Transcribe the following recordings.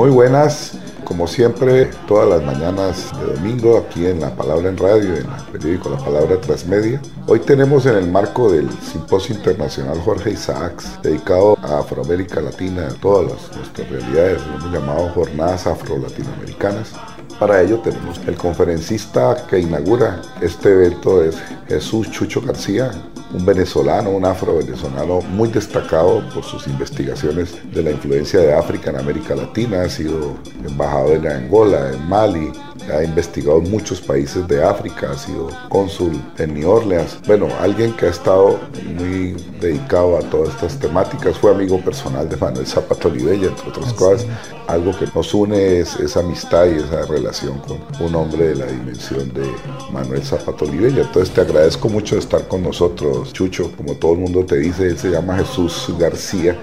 Muy buenas, como siempre, todas las mañanas de domingo aquí en La Palabra en Radio, en el periódico La Palabra Transmedia. Hoy tenemos en el marco del Simposio Internacional Jorge Isaacs, dedicado a Afroamérica Latina, a todas nuestras realidades, lo hemos llamado Jornadas Afro-Latinoamericanas. Para ello tenemos el conferencista que inaugura este evento es Jesús Chucho García, un venezolano, un afro-venezolano muy destacado por sus investigaciones de la influencia de África en América Latina, ha sido embajador en Angola, en Mali, ha investigado en muchos países de África, ha sido cónsul en New Orleans. Bueno, alguien que ha estado muy dedicado a todas estas temáticas, fue amigo personal de Manuel Zapato Olivella, entre otras cosas. Algo que nos une es esa amistad y esa relación con un hombre de la dimensión de Manuel Zapato Olivella. Entonces te agradezco mucho de estar con nosotros, Chucho. Como todo el mundo te dice, él se llama Jesús García.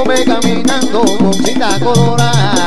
Come caminando con cinta colorada.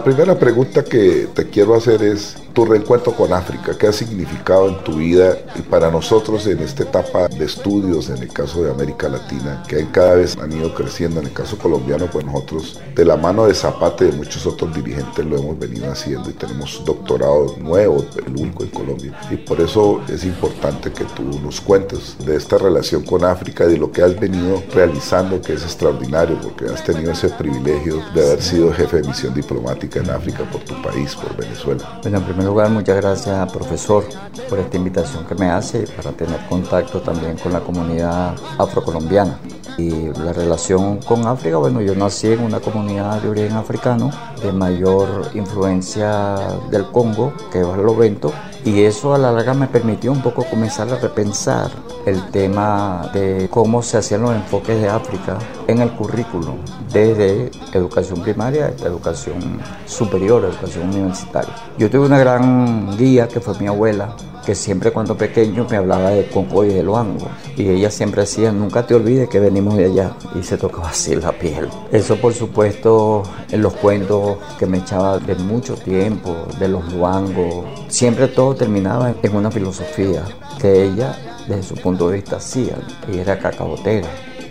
La primera pregunta que te quiero hacer es tu reencuentro con África, ¿qué ha significado en tu vida y para nosotros en esta etapa de estudios en el caso de América Latina, que cada vez han ido creciendo, en el caso colombiano, pues nosotros de la mano de Zapata y de muchos otros dirigentes lo hemos venido haciendo y tenemos doctorados nuevos, el único en Colombia. Y por eso es importante que tú nos cuentes de esta relación con África y de lo que has venido realizando, que es extraordinario, porque has tenido ese privilegio de haber sido jefe de misión diplomática en África por tu país, por Venezuela. Bueno, en primer lugar, muchas gracias, profesor, por esta invitación que me hace para tener contacto también con la comunidad afrocolombiana. Y la relación con África, bueno, yo nací en una comunidad de origen africano de mayor influencia del Congo, que es Barlovento, y eso a la larga me permitió un poco comenzar a repensar el tema de cómo se hacían los enfoques de África en el currículo, desde educación primaria hasta educación superior, educación universitaria. Yo tuve una gran guía que fue mi abuela, que siempre cuando pequeño me hablaba de Congo y de Luango. Y ella siempre decía, nunca te olvides que venimos de allá. Y se tocaba así la piel. Eso por supuesto en los cuentos que me echaba de mucho tiempo, de los Luangos. Siempre todo terminaba en una filosofía que ella desde su punto de vista hacía. Y era cacabotera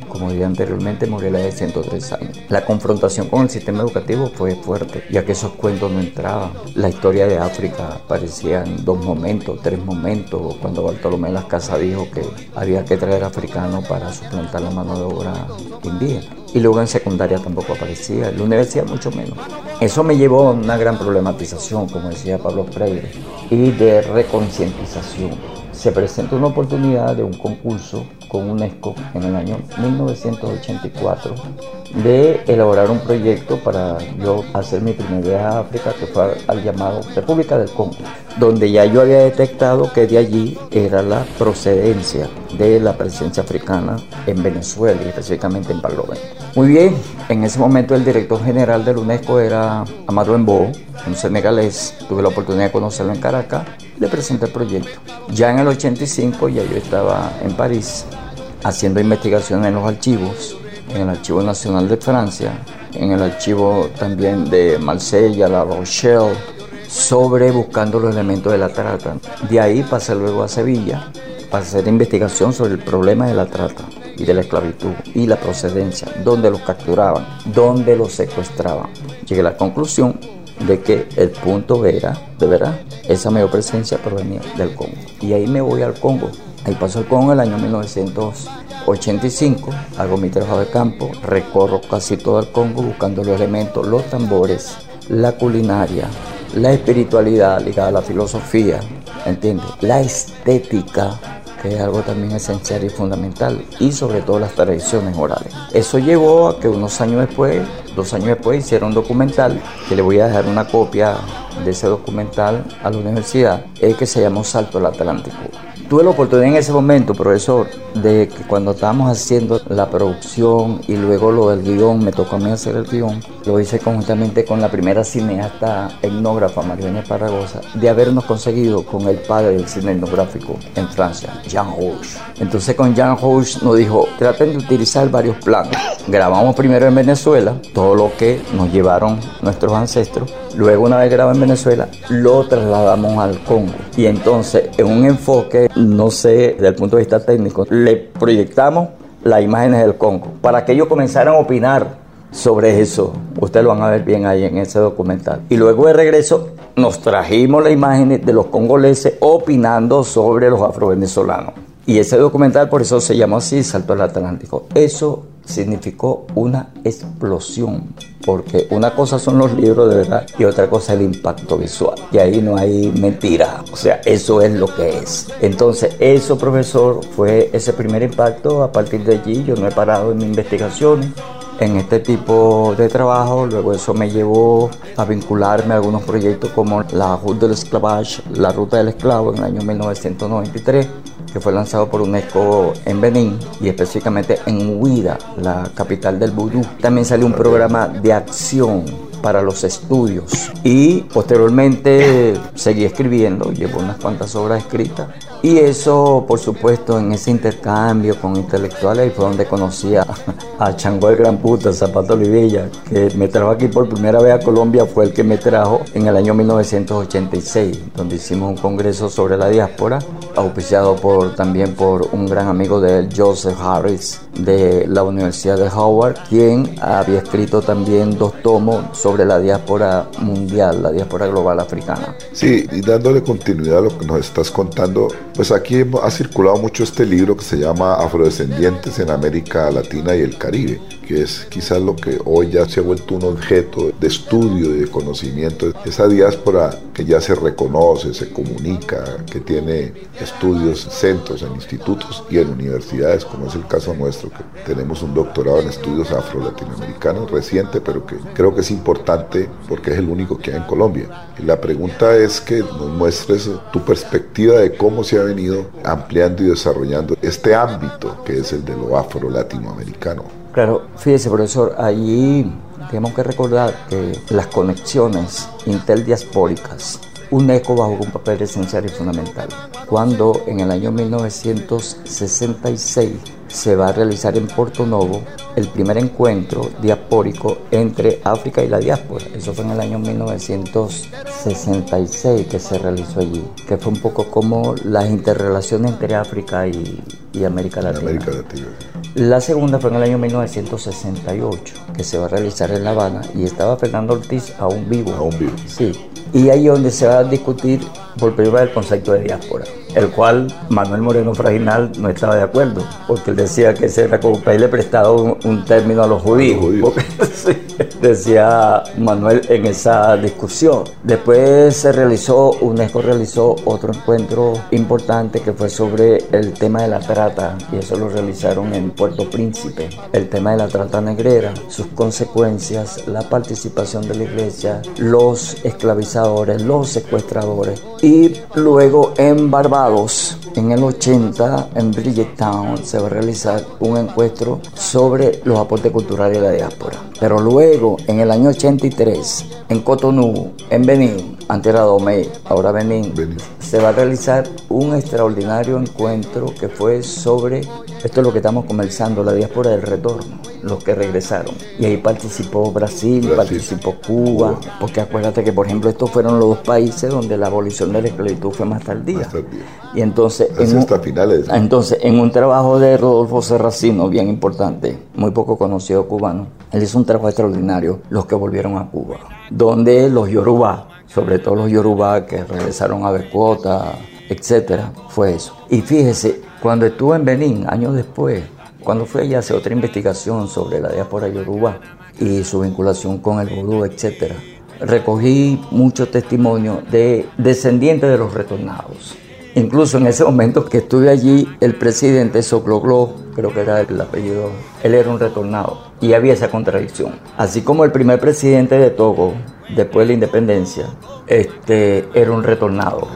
como dije anteriormente, murió a la de 103 años. La confrontación con el sistema educativo fue fuerte, ya que esos cuentos no entraban. La historia de África aparecía en dos momentos, tres momentos, cuando Bartolomé Las Casas dijo que había que traer africanos para suplantar la mano de obra indígena. Y luego en secundaria tampoco aparecía, en la universidad mucho menos. Eso me llevó a una gran problematización, como decía Pablo Freire, y de reconcientización se presenta una oportunidad de un concurso con UNESCO en el año 1984 de elaborar un proyecto para yo hacer mi primer viaje a África, que fue al llamado República del Congo, donde ya yo había detectado que de allí era la procedencia de la presencia africana en Venezuela y específicamente en Barlovento. Muy bien, en ese momento el director general de UNESCO era Amado Embo, un senegalés, tuve la oportunidad de conocerlo en Caracas, le presenté el proyecto. Ya en el 85 ya yo estaba en París haciendo investigación en los archivos, en el Archivo Nacional de Francia, en el archivo también de Marsella, La Rochelle, sobre buscando los elementos de la trata. De ahí pasé luego a Sevilla para hacer investigación sobre el problema de la trata y de la esclavitud y la procedencia, dónde los capturaban, dónde los secuestraban. Llegué a la conclusión de que el punto era, de verdad, esa mayor presencia provenía del Congo. Y ahí me voy al Congo. Ahí pasó el Congo el año 1985, hago mi trabajo de campo, recorro casi todo el Congo buscando los elementos, los tambores, la culinaria, la espiritualidad ligada a la filosofía, ¿entiendes? La estética, que es algo también esencial y fundamental, y sobre todo las tradiciones orales. Eso llevó a que unos años después, dos años después, hiciera un documental, que le voy a dejar una copia de ese documental a la universidad, es que se llamó Salto al Atlántico. Tuve la oportunidad en ese momento, profesor, de que cuando estábamos haciendo la producción y luego lo del guion, me tocó a mí hacer el guion, lo hice conjuntamente con la primera cineasta etnógrafa, Mariana Paragosa, de habernos conseguido con el padre del cine etnográfico en Francia, Jean Rouge. Entonces con Jean Rouge nos dijo, traten de utilizar varios planos. Grabamos primero en Venezuela, todo lo que nos llevaron nuestros ancestros, Luego, una vez grabado en Venezuela, lo trasladamos al Congo. Y entonces, en un enfoque, no sé, desde el punto de vista técnico, le proyectamos las imágenes del Congo para que ellos comenzaran a opinar sobre eso. Ustedes lo van a ver bien ahí en ese documental. Y luego de regreso, nos trajimos las imágenes de los congoleses opinando sobre los afrovenezolanos. Y ese documental por eso se llamó así, Salto al Atlántico. Eso significó una explosión, porque una cosa son los libros de verdad y otra cosa el impacto visual. Y ahí no hay mentira, o sea, eso es lo que es. Entonces, eso, profesor, fue ese primer impacto. A partir de allí yo no he parado en mis investigaciones en este tipo de trabajo. Luego eso me llevó a vincularme a algunos proyectos como la Route de l'Esclavage, la Ruta del Esclavo en el año 1993 que fue lanzado por UNESCO en Benín y específicamente en Huida, la capital del vudú. También salió un programa de acción para los estudios y posteriormente seguí escribiendo, llevo unas cuantas obras escritas y eso por supuesto en ese intercambio con intelectuales fue donde conocí a, a Chango Gran Puta, Zapato Olivella, que me trajo aquí por primera vez a Colombia, fue el que me trajo en el año 1986, donde hicimos un congreso sobre la diáspora auspiciado por, también por un gran amigo de él, Joseph Harris, de la Universidad de Howard, quien había escrito también dos tomos sobre la diáspora mundial, la diáspora global africana. Sí, y dándole continuidad a lo que nos estás contando, pues aquí ha circulado mucho este libro que se llama Afrodescendientes en América Latina y el Caribe que es quizás lo que hoy ya se ha vuelto un objeto de estudio y de conocimiento, esa diáspora que ya se reconoce, se comunica, que tiene estudios, centros en institutos y en universidades, como es el caso nuestro, que tenemos un doctorado en estudios afro-latinoamericanos reciente, pero que creo que es importante porque es el único que hay en Colombia. Y la pregunta es que nos muestres tu perspectiva de cómo se ha venido ampliando y desarrollando este ámbito que es el de lo afro-latinoamericano. Claro, fíjese profesor, allí tenemos que recordar que las conexiones interdiaspóricas UNESCO bajo un papel esencial y fundamental. Cuando en el año 1966 se va a realizar en Porto Novo el primer encuentro diaspórico entre África y la diáspora. Eso fue en el año 1966 que se realizó allí, que fue un poco como las interrelaciones entre África y, América Latina. América Latina. La segunda fue en el año 1968, que se va a realizar en La Habana y estaba Fernando Ortiz aún vivo. Aún vivo. Sí. Y ahí es donde se va a discutir por primera vez el concepto de diáspora, el cual Manuel Moreno Fraginal no estaba de acuerdo, porque él decía que ese era como pedirle prestado un, término a los judíos. decía Manuel en esa discusión. Después se realizó, UNESCO realizó otro encuentro importante que fue sobre el tema de la y eso lo realizaron en Puerto Príncipe. El tema de la trata negrera, sus consecuencias, la participación de la iglesia, los esclavizadores, los secuestradores. Y luego en Barbados, en el 80, en Bridgetown, se va a realizar un encuentro sobre los aportes culturales de la diáspora. Pero luego, en el año 83, en Cotonou, en Benín, antes era Domey, ahora Benín, se va a realizar un extraordinario encuentro que fue sobre Esto es lo que estamos comenzando, la diáspora del retorno, los que regresaron. Y ahí participó Brasil, participó Cuba, porque acuérdate que, por ejemplo, estos fueron los dos países donde la abolición de la esclavitud fue más tardía. Y entonces en, un, finales. entonces, en un trabajo de Rodolfo Serracino, bien importante, muy poco conocido cubano, él hizo un trabajo extraordinario, los que volvieron a Cuba, donde los Yoruba, sobre todo los Yoruba que regresaron a Becuota, etcétera, fue eso. Y fíjese, cuando estuve en Benín, años después, cuando fui allá hacer otra investigación sobre la diáspora yoruba y su vinculación con el vudú, etc., recogí muchos testimonios de descendientes de los retornados. Incluso en ese momento que estuve allí, el presidente Socloglo, creo que era el apellido, él era un retornado y había esa contradicción. Así como el primer presidente de Togo, después de la independencia, este, era un retornado.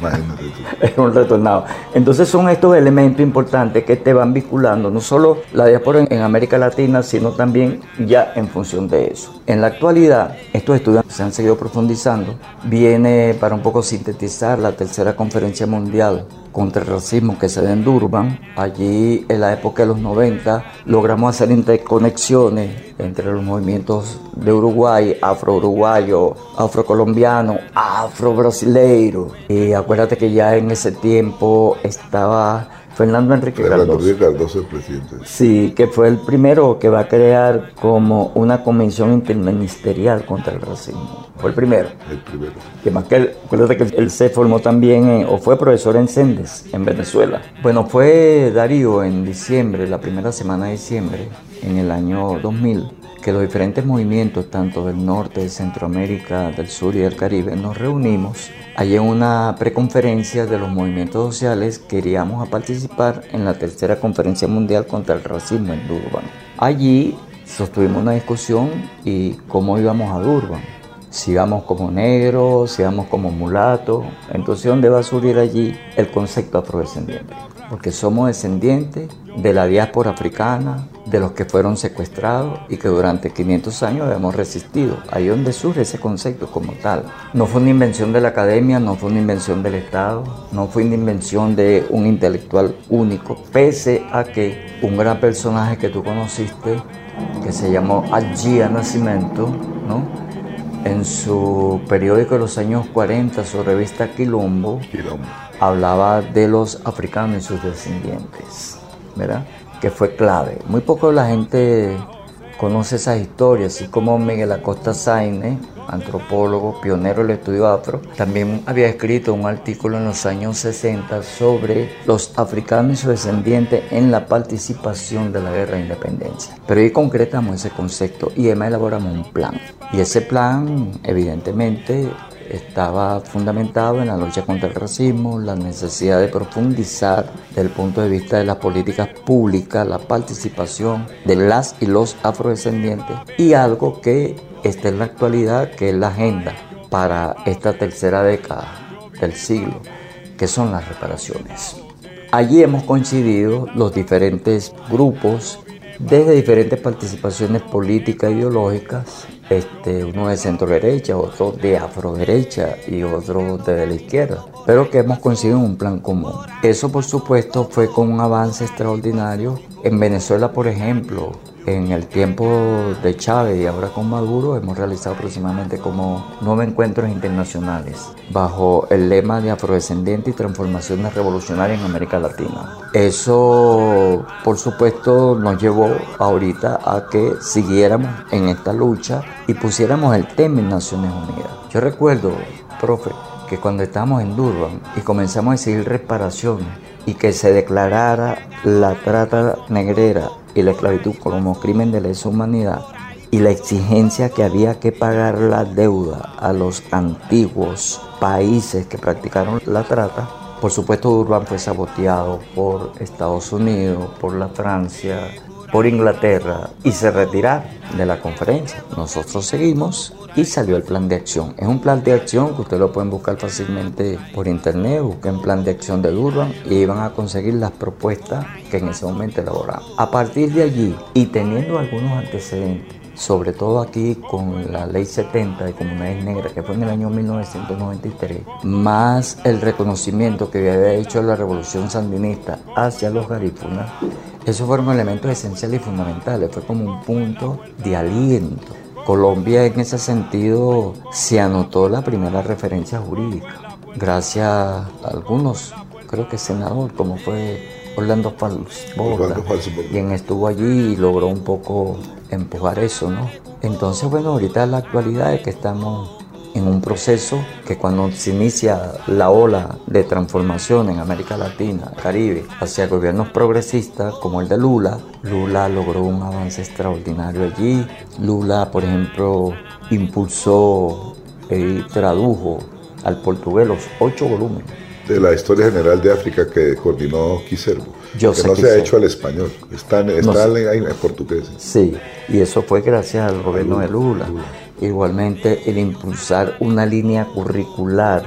era un retornado. Entonces son estos elementos importantes que te van vinculando, no solo la diáspora en América Latina, sino también ya en función de eso. En la actualidad, estos estudios se han seguido profundizando. Viene para un poco sintetizar la tercera conferencia mundial contra el racismo que se da en Durban. Allí, en la época de los 90, logramos hacer interconexiones entre los movimientos de Uruguay, afro-uruguayo, afro-colombiano, afro-brasileiro. Y acuérdate que ya en ese tiempo estaba Fernando Enrique Fernando Enrique Cardoso, presidente. Sí, que fue el primero que va a crear como una convención interministerial contra el racismo. Fue el primero. El primero. Que más que él, acuérdate que él se formó también, o fue profesor en Sendes, en Venezuela. Bueno, fue Darío en diciembre, la primera semana de diciembre, en el año 2000 que los diferentes movimientos, tanto del norte, de Centroamérica, del sur y del Caribe, nos reunimos allí en una preconferencia de los movimientos sociales. Queríamos participar en la tercera conferencia mundial contra el racismo en Durban. Allí sostuvimos una discusión y cómo íbamos a Durban. Si íbamos como negros, si íbamos como mulatos. Entonces, ¿dónde va a surgir allí el concepto afrodescendiente? Porque somos descendientes de la diáspora africana, de los que fueron secuestrados y que durante 500 años hemos resistido. Ahí es donde surge ese concepto como tal. No fue una invención de la academia, no fue una invención del Estado, no fue una invención de un intelectual único, pese a que un gran personaje que tú conociste, que se llamó Agia Nacimiento, ¿no? en su periódico de los años 40, su revista Quilombo, Quilombo, hablaba de los africanos y sus descendientes, ¿verdad? que fue clave. Muy poco la gente conoce esas historias, así como Miguel Acosta Sainz, antropólogo, pionero del estudio afro, también había escrito un artículo en los años 60 sobre los africanos y sus descendientes en la participación de la guerra de independencia. Pero ahí concretamos ese concepto y además elaboramos un plan. Y ese plan, evidentemente, estaba fundamentado en la lucha contra el racismo, la necesidad de profundizar desde el punto de vista de las políticas públicas, la participación de las y los afrodescendientes y algo que está en la actualidad, que es la agenda para esta tercera década del siglo, que son las reparaciones. Allí hemos coincidido los diferentes grupos desde diferentes participaciones políticas e ideológicas este, uno de centro derecha, otro de afro derecha y otro de la izquierda, pero que hemos conseguido un plan común. Eso por supuesto fue con un avance extraordinario. En Venezuela, por ejemplo, en el tiempo de Chávez y ahora con Maduro hemos realizado aproximadamente como nueve encuentros internacionales bajo el lema de afrodescendiente y transformaciones revolucionarias en América Latina. Eso, por supuesto, nos llevó ahorita a que siguiéramos en esta lucha y pusiéramos el tema en Naciones Unidas. Yo recuerdo, profe, que cuando estábamos en Durban y comenzamos a seguir reparaciones y que se declarara la trata negrera y la esclavitud como crimen de lesa humanidad y la exigencia que había que pagar la deuda a los antiguos países que practicaron la trata, por supuesto Durban fue saboteado por Estados Unidos, por la Francia, por Inglaterra y se retiraron de la conferencia. Nosotros seguimos y salió el plan de acción. Es un plan de acción que ustedes lo pueden buscar fácilmente por internet, busquen plan de acción de Durban y van a conseguir las propuestas que en ese momento elaboramos. A partir de allí y teniendo algunos antecedentes, sobre todo aquí con la ley 70 de comunidades negras, que fue en el año 1993, más el reconocimiento que había hecho la revolución sandinista hacia los garífunas, esos fueron elementos esenciales y fundamentales, fue como un punto de aliento. Colombia en ese sentido se anotó la primera referencia jurídica, gracias a algunos, creo que senador, como fue Orlando Falsborda, quien estuvo allí y logró un poco empujar eso, ¿no? Entonces, bueno, ahorita la actualidad es que estamos en un proceso que cuando se inicia la ola de transformación en América Latina, Caribe, hacia gobiernos progresistas como el de Lula, Lula logró un avance extraordinario allí. Lula, por ejemplo, impulsó y tradujo al portugués los ocho volúmenes. De la historia general de África que coordinó Quiservo. Yo que no se ha hecho al español, está, en, portugués. Sí, y eso fue gracias al gobierno de Lula. Igualmente el impulsar una línea curricular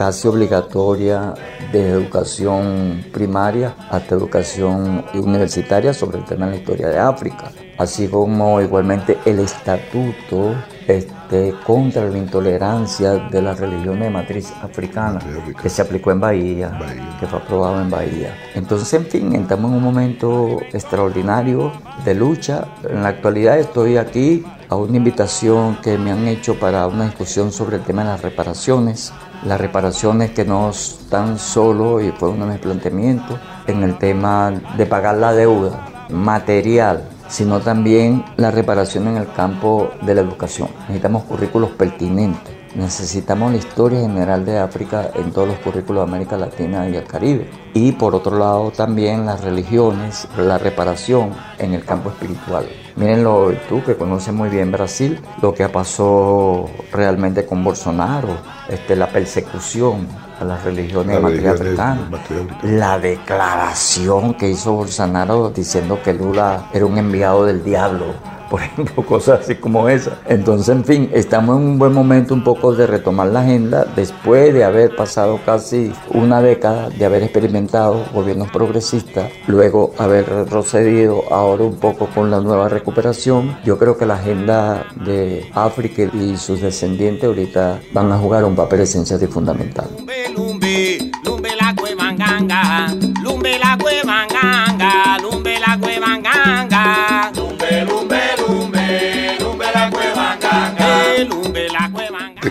casi obligatoria de educación primaria hasta educación universitaria sobre el tema de la historia de África, así como igualmente el estatuto este, contra la intolerancia de las religiones de matriz africana que se aplicó en Bahía, que fue aprobado en Bahía. Entonces, en fin, estamos en un momento extraordinario de lucha. En la actualidad estoy aquí a una invitación que me han hecho para una discusión sobre el tema de las reparaciones. Las reparaciones que no están solo, y fue uno de mis planteamientos, en el tema de pagar la deuda material, sino también la reparación en el campo de la educación. Necesitamos currículos pertinentes Necesitamos la historia general de África en todos los currículos de América Latina y el Caribe. Y por otro lado también las religiones, la reparación en el campo espiritual. Mírenlo tú que conoces muy bien Brasil, lo que pasó realmente con Bolsonaro, este, la persecución a las religiones de matriz africana, la declaración que hizo Bolsonaro diciendo que Lula era un enviado del diablo por ejemplo, cosas así como esa. Entonces, en fin, estamos en un buen momento un poco de retomar la agenda después de haber pasado casi una década de haber experimentado gobiernos progresistas, luego haber retrocedido ahora un poco con la nueva recuperación. Yo creo que la agenda de África y sus descendientes ahorita van a jugar un papel esencial y fundamental.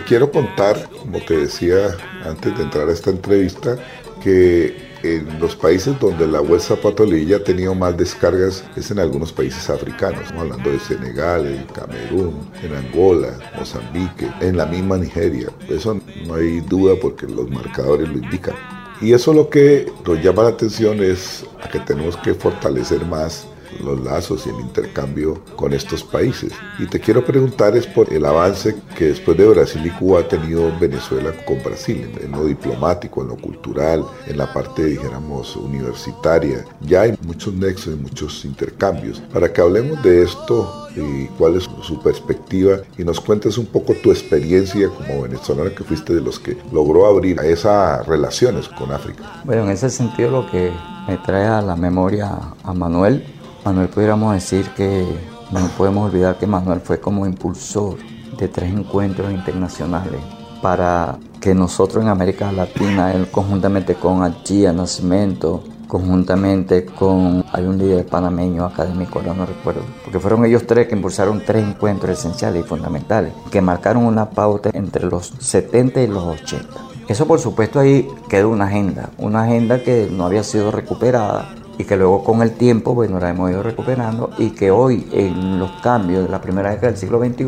Quiero contar, como te decía antes de entrar a esta entrevista, que en los países donde la web Zapatolilla ha tenido más descargas es en algunos países africanos. Estamos hablando de Senegal, en Camerún, en Angola, Mozambique, en la misma Nigeria. Eso no hay duda porque los marcadores lo indican. Y eso lo que nos llama la atención es a que tenemos que fortalecer más los lazos y el intercambio con estos países. Y te quiero preguntar es por el avance que después de Brasil y Cuba ha tenido Venezuela con Brasil, en lo diplomático, en lo cultural, en la parte, dijéramos, universitaria. Ya hay muchos nexos y muchos intercambios. Para que hablemos de esto y cuál es su perspectiva y nos cuentes un poco tu experiencia como venezolano que fuiste de los que logró abrir esas relaciones con África. Bueno, en ese sentido lo que me trae a la memoria a Manuel Manuel pudiéramos decir que no podemos olvidar que Manuel fue como impulsor de tres encuentros internacionales para que nosotros en América Latina, él conjuntamente con Achía Nacimiento, conjuntamente con, hay un líder panameño académico, no recuerdo, porque fueron ellos tres que impulsaron tres encuentros esenciales y fundamentales, que marcaron una pauta entre los 70 y los 80. Eso por supuesto ahí quedó una agenda, una agenda que no había sido recuperada y que luego con el tiempo, bueno, la hemos ido recuperando y que hoy en los cambios de la primera década del siglo XXI,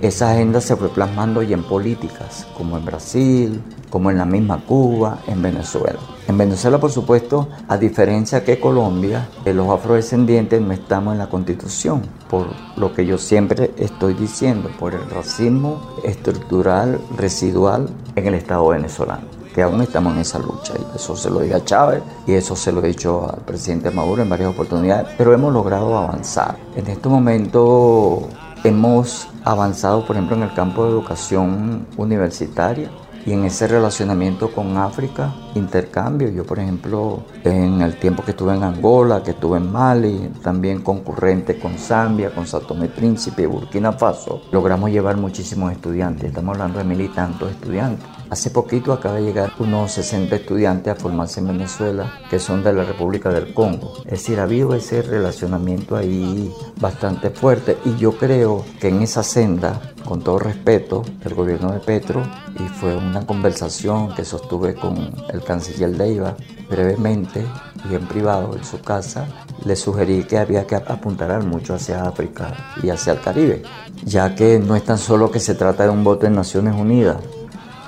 esa agenda se fue plasmando ya en políticas, como en Brasil, como en la misma Cuba, en Venezuela. En Venezuela, por supuesto, a diferencia que Colombia, los afrodescendientes no estamos en la constitución, por lo que yo siempre estoy diciendo, por el racismo estructural, residual en el Estado venezolano que aún estamos en esa lucha. Y eso se lo diga a Chávez y eso se lo he dicho al presidente Maduro en varias oportunidades, pero hemos logrado avanzar. En este momento hemos avanzado, por ejemplo, en el campo de educación universitaria. y en ese relacionamiento con África, intercambio. Yo, por ejemplo, en el tiempo que estuve en Angola, que estuve en Mali, también concurrente con Zambia, con Sao Tomé Príncipe, Burkina Faso, logramos llevar muchísimos estudiantes. Estamos hablando de mil y tantos estudiantes. Hace poquito acaba de llegar unos 60 estudiantes a formarse en Venezuela que son de la República del Congo. Es decir, ha habido ese relacionamiento ahí bastante fuerte y yo creo que en esa senda, con todo respeto, el gobierno de Petro, y fue una conversación que sostuve con el canciller Leiva brevemente y en privado en su casa, le sugerí que había que apuntar mucho hacia África y hacia el Caribe, ya que no es tan solo que se trata de un voto en Naciones Unidas,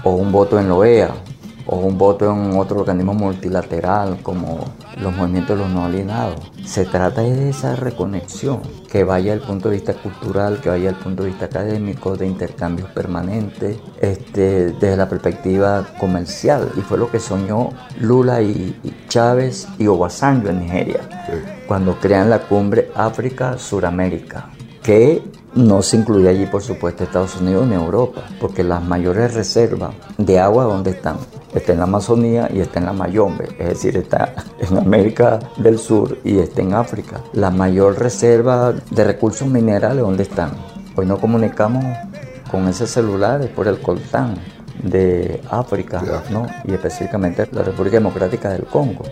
o un voto en la OEA o un voto en otro organismo multilateral como los movimientos de los no alienados. Se trata de esa reconexión que vaya del punto de vista cultural, que vaya del punto de vista académico, de intercambios permanentes, este, desde la perspectiva comercial. Y fue lo que soñó Lula y, Chávez y Obasanjo en Nigeria, cuando crean la cumbre África-Suramérica, que no se incluye allí, por supuesto, Estados Unidos ni Europa, porque las mayores reservas de agua, ¿dónde están? Está en la Amazonía y está en la Mayombe, es decir, está en América del Sur y está en África. La mayor reserva de recursos minerales, ¿dónde están? Hoy no comunicamos con ese celular, por el coltán de África, ¿no? y específicamente la República Democrática del Congo,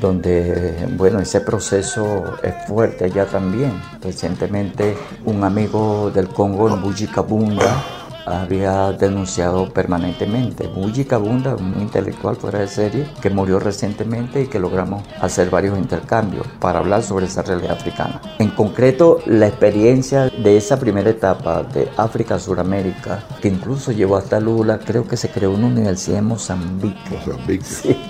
donde, bueno, ese proceso es fuerte allá también. Recientemente un amigo del Congo, Mbuji Kabunda, había denunciado permanentemente. Muji Kabunda, un intelectual fuera de serie, que murió recientemente y que logramos hacer varios intercambios para hablar sobre esa realidad africana. En concreto, la experiencia de esa primera etapa de África-Suramérica, que incluso llevó hasta Lula, creo que se creó una universidad en Mozambique. Mozambique. Sí.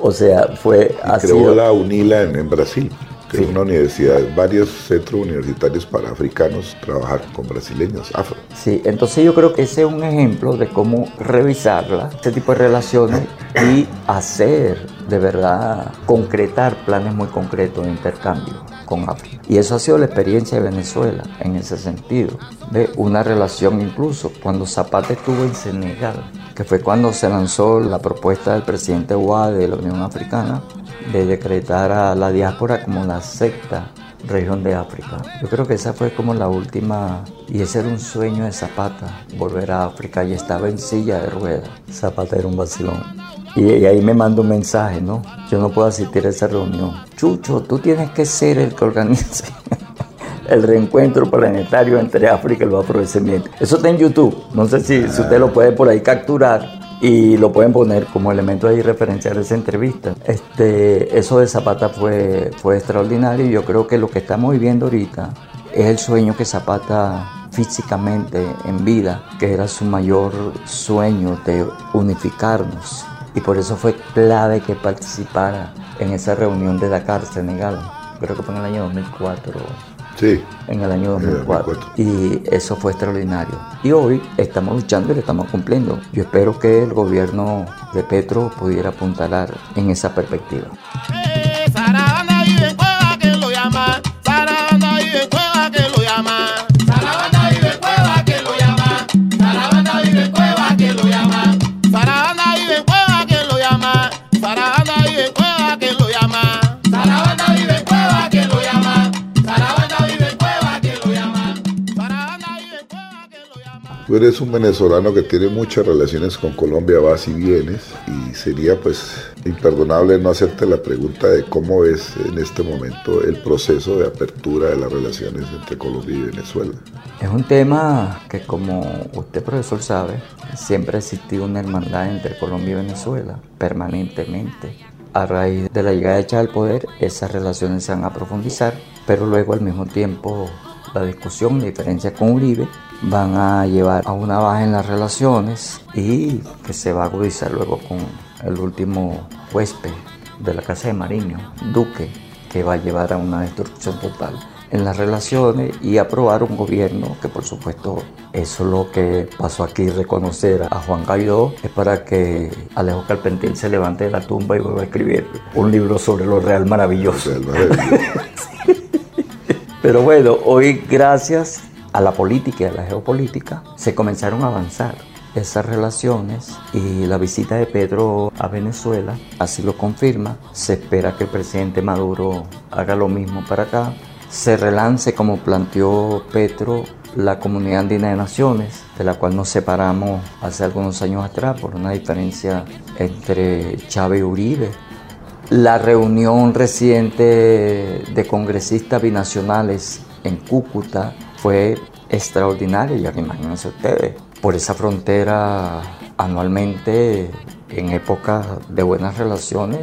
O sea, fue... Y creó la UNILA en Brasil es una universidad, varios centros universitarios para africanos trabajar con brasileños, afro. Sí, entonces yo creo que ese es un ejemplo de cómo revisarla, este tipo de relaciones y hacer de verdad, concretar planes muy concretos de intercambio con África. Y eso ha sido la experiencia de Venezuela en ese sentido, de una relación incluso cuando Zapata estuvo en Senegal, que fue cuando se lanzó la propuesta del presidente Ouad de la Unión Africana de decretar a la diáspora como la secta región de África. Yo creo que esa fue como la última, y ese era un sueño de Zapata, volver a África y estaba en silla de ruedas. Zapata era un vacilón. Y, ahí me manda un mensaje, ¿no? Yo no puedo asistir a esa reunión. Chucho, tú tienes que ser el que organice el reencuentro planetario entre África y los afrodescendientes. Eso está en YouTube. No sé si, si usted lo puede por ahí capturar y lo pueden poner como elemento ahí referenciar esa entrevista. Este, eso de Zapata fue, fue extraordinario y yo creo que lo que estamos viviendo ahorita es el sueño que Zapata físicamente en vida, que era su mayor sueño de unificarnos. Y por eso fue clave que participara en esa reunión de Dakar, Senegal. Creo que fue en el año 2004 Sí. En el año 2004. Y eso fue extraordinario. Y hoy estamos luchando y lo estamos cumpliendo. Yo espero que el gobierno de Petro pudiera apuntalar en esa perspectiva. Tú eres un venezolano que tiene muchas relaciones con Colombia, vas y vienes, y sería pues imperdonable no hacerte la pregunta de cómo es en este momento el proceso de apertura de las relaciones entre Colombia y Venezuela. Es un tema que como usted profesor sabe, siempre ha existido una hermandad entre Colombia y Venezuela, permanentemente. A raíz de la llegada de Chávez al poder, esas relaciones se van a profundizar, pero luego al mismo tiempo la discusión, la diferencia con Uribe, van a llevar a una baja en las relaciones y que se va a agudizar luego con el último huésped de la Casa de Mariño, Duque, que va a llevar a una destrucción total en las relaciones y aprobar un gobierno que por supuesto eso es lo que pasó aquí reconocer a Juan Guaidó es para que Alejo Carpentil se levante de la tumba y vuelva a escribir un libro sobre lo real maravilloso. Pero bueno, hoy gracias a la política y a la geopolítica, se comenzaron a avanzar. Es esas relaciones y la visita de Pedro a Venezuela así lo confirma. Se espera que el presidente Maduro haga lo mismo para acá. Se relance como planteó Petro la Comunidad Andina de Naciones, de la cual nos separamos hace algunos años atrás por una diferencia entre Chávez y Uribe. La reunión reciente de congresistas binacionales en Cúcuta fue extraordinaria, ya que imagínense ustedes, por esa frontera anualmente, en época de buenas relaciones,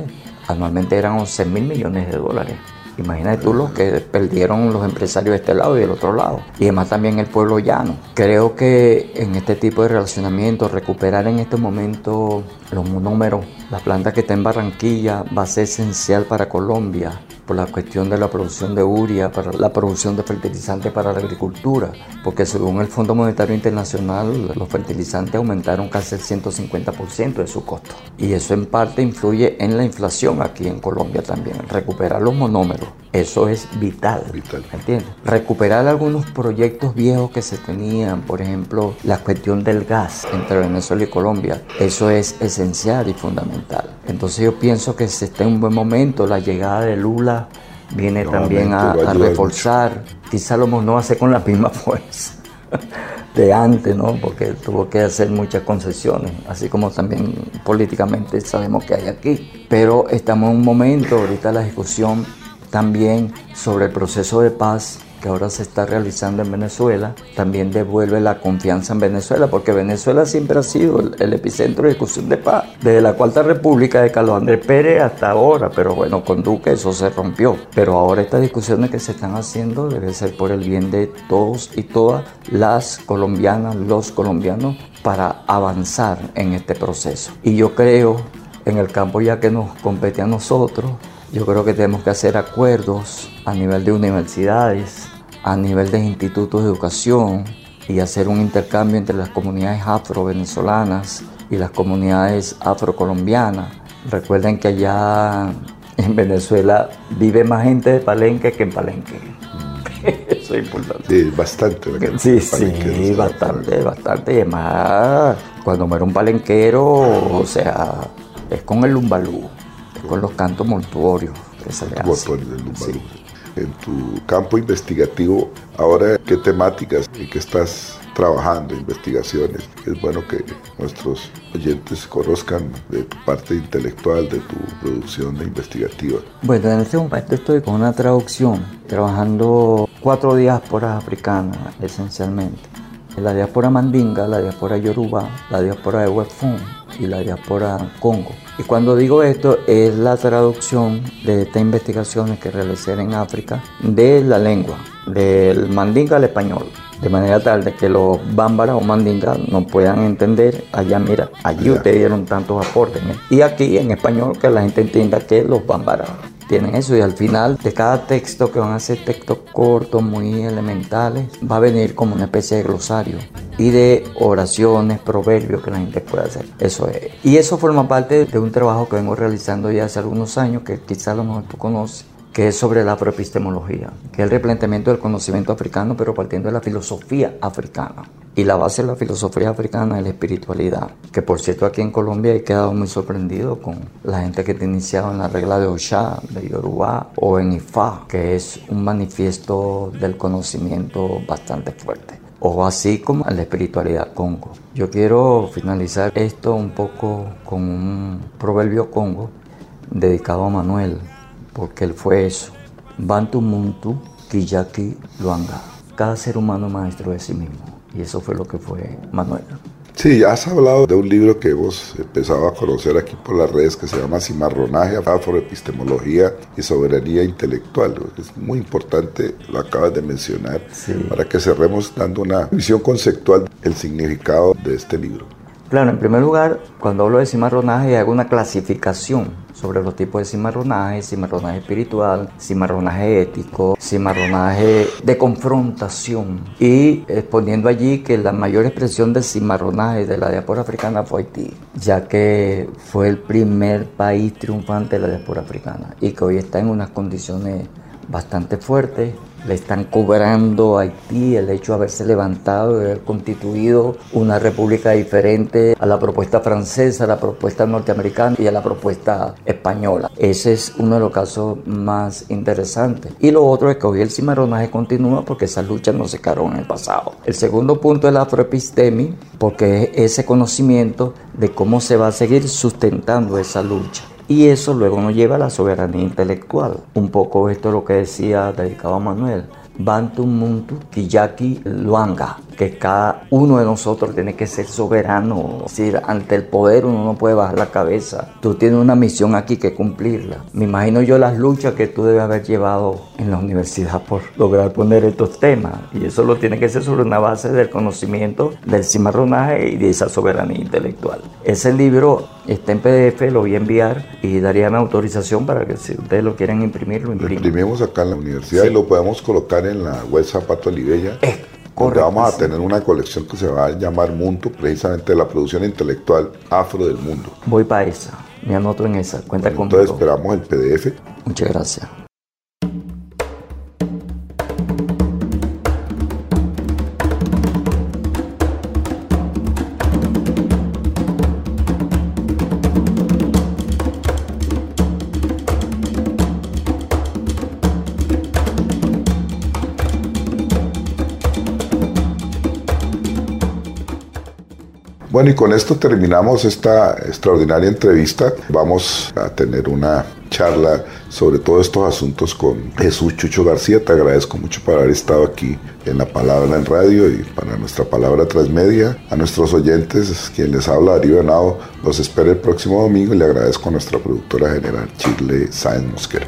anualmente eran 11 mil millones de dólares. Imagínate tú lo que perdieron los empresarios de este lado y del otro lado. Y además también el pueblo llano. Creo que en este tipo de relacionamiento, recuperar en este momento los números, la planta que está en Barranquilla va a ser esencial para Colombia por la cuestión de la producción de uria, para la producción de fertilizantes para la agricultura, porque según el Fondo Monetario Internacional, los fertilizantes aumentaron casi el 150% de su costo. Y eso en parte influye en la inflación aquí en Colombia también. Recuperar los monómeros, eso es vital. Vital. ¿Entiendes? Recuperar algunos proyectos viejos que se tenían, por ejemplo, la cuestión del gas entre Venezuela y Colombia, eso es esencial y fundamental. Entonces yo pienso que se está en un buen momento la llegada de Lula viene también a, reforzar, quizá lo no hace con la misma fuerza de antes, ¿no? Porque tuvo que hacer muchas concesiones, así como también políticamente sabemos que hay aquí. Pero estamos en un momento, ahorita la discusión también sobre el proceso de paz que ahora se está realizando en Venezuela, también devuelve la confianza en Venezuela, porque Venezuela siempre ha sido el, epicentro de discusión de paz, desde la Cuarta República de Carlos Andrés Pérez hasta ahora, pero bueno, con Duque eso se rompió. Pero ahora estas discusiones que se están haciendo debe ser por el bien de todos y todas las colombianas, los colombianos, para avanzar en este proceso. Y yo creo, en el campo ya que nos compete a nosotros, yo creo que tenemos que hacer acuerdos a nivel de universidades, a nivel de institutos de educación y hacer un intercambio entre las comunidades afro-venezolanas y las comunidades afrocolombianas. Recuerden que allá en Venezuela vive más gente de Palenque que en Palenque. Eso es importante. Sí, bastante. Sí, sí, bastante, bastante. Y además, cuando muere un palenquero, o sea, es con el lumbalú, con los cantos mortuorios que se le hace en tu campo investigativo, ahora qué temáticas y qué estás trabajando, investigaciones. Es bueno que nuestros oyentes conozcan de tu parte intelectual, de tu producción investigativa. Bueno, en este momento estoy con una traducción, trabajando cuatro diásporas africanas esencialmente. La diáspora mandinga, la diáspora yoruba, la diáspora de Westfund y la diáspora Congo. Y cuando digo esto es la traducción de estas investigaciones que realicé en África de la lengua, del mandinga al español, de manera tal de que los bámbaras o mandingas no puedan entender, allá mira, allí ustedes dieron tantos aportes, y aquí en español que la gente entienda que los bámbaras tienen eso y al final de cada texto que van a ser textos cortos, muy elementales, va a venir como una especie de glosario y de oraciones, proverbios que la gente puede hacer. Eso es. Y eso forma parte de un trabajo que vengo realizando ya hace algunos años, que quizás a lo mejor tú conoces, que es sobre la afroepistemología, que es el replanteamiento del conocimiento africano, pero partiendo de la filosofía africana. Y la base de la filosofía africana es la espiritualidad, que por cierto aquí en Colombia he quedado muy sorprendido con la gente que te iniciado en la regla de Osha, de Yoruba, o en Ifá, que es un manifiesto del conocimiento bastante fuerte o así como la espiritualidad congo. Yo quiero finalizar esto un poco con un proverbio congo dedicado a Manuel, porque él fue eso. Bantu Muntu Kiyaki Luanga. Cada ser humano maestro de sí mismo. Y eso fue lo que fue Manuel. Sí, has hablado de un libro que hemos empezado a conocer aquí por las redes que se llama Cimarronaje, Afroepistemología y Soberanía Intelectual. Es muy importante, lo acabas de mencionar, para que cerremos dando una visión conceptual del significado de este libro. Claro, en primer lugar, cuando hablo de cimarronaje hago una clasificación sobre los tipos de cimarronaje, cimarronaje espiritual, cimarronaje ético, cimarronaje de confrontación. Y exponiendo allí que la mayor expresión de cimarronaje de la diáspora africana fue Haití, ya que fue el primer país triunfante de la diáspora africana y que hoy está en unas condiciones bastante fuertes le están cobrando a Haití el hecho de haberse levantado, de haber constituido una república diferente a la propuesta francesa, a la propuesta norteamericana y a la propuesta española. Ese es uno de los casos más interesantes. Y lo otro es que hoy el cimarronaje continúa porque esas luchas no se quedaron en el pasado. El segundo punto es la afroepistemi, porque es ese conocimiento de cómo se va a seguir sustentando esa lucha. Y eso luego nos lleva a la soberanía intelectual. Un poco esto es lo que decía dedicado a Manuel. Bantu Muntu Kiyaki Luanga que cada uno de nosotros tiene que ser soberano. Es decir, ante el poder uno no puede bajar la cabeza. Tú tienes una misión aquí que cumplirla. Me imagino yo las luchas que tú debes haber llevado en la universidad por lograr poner estos temas. Y eso lo tiene que ser sobre una base del conocimiento del cimarronaje y de esa soberanía intelectual. Ese libro está en PDF, lo voy a enviar y daría mi autorización para que si ustedes lo quieren imprimir, lo impriman. Lo imprimimos acá en la universidad y lo podemos colocar en la web Zapato Olivella vamos a tener una colección que se va a llamar Mundo, precisamente la producción intelectual afro del mundo. Voy para esa, me anoto en esa, cuenta bueno, Entonces esperamos el PDF. Muchas gracias. Bueno, y con esto terminamos esta extraordinaria entrevista. Vamos a tener una charla sobre todos estos asuntos con Jesús Chucho García. Te agradezco mucho por haber estado aquí en La Palabra en Radio y para nuestra Palabra Transmedia. A nuestros oyentes, quien les habla, Darío Venado, los espero el próximo domingo y le agradezco a nuestra productora general, Chile Sáenz Mosquera.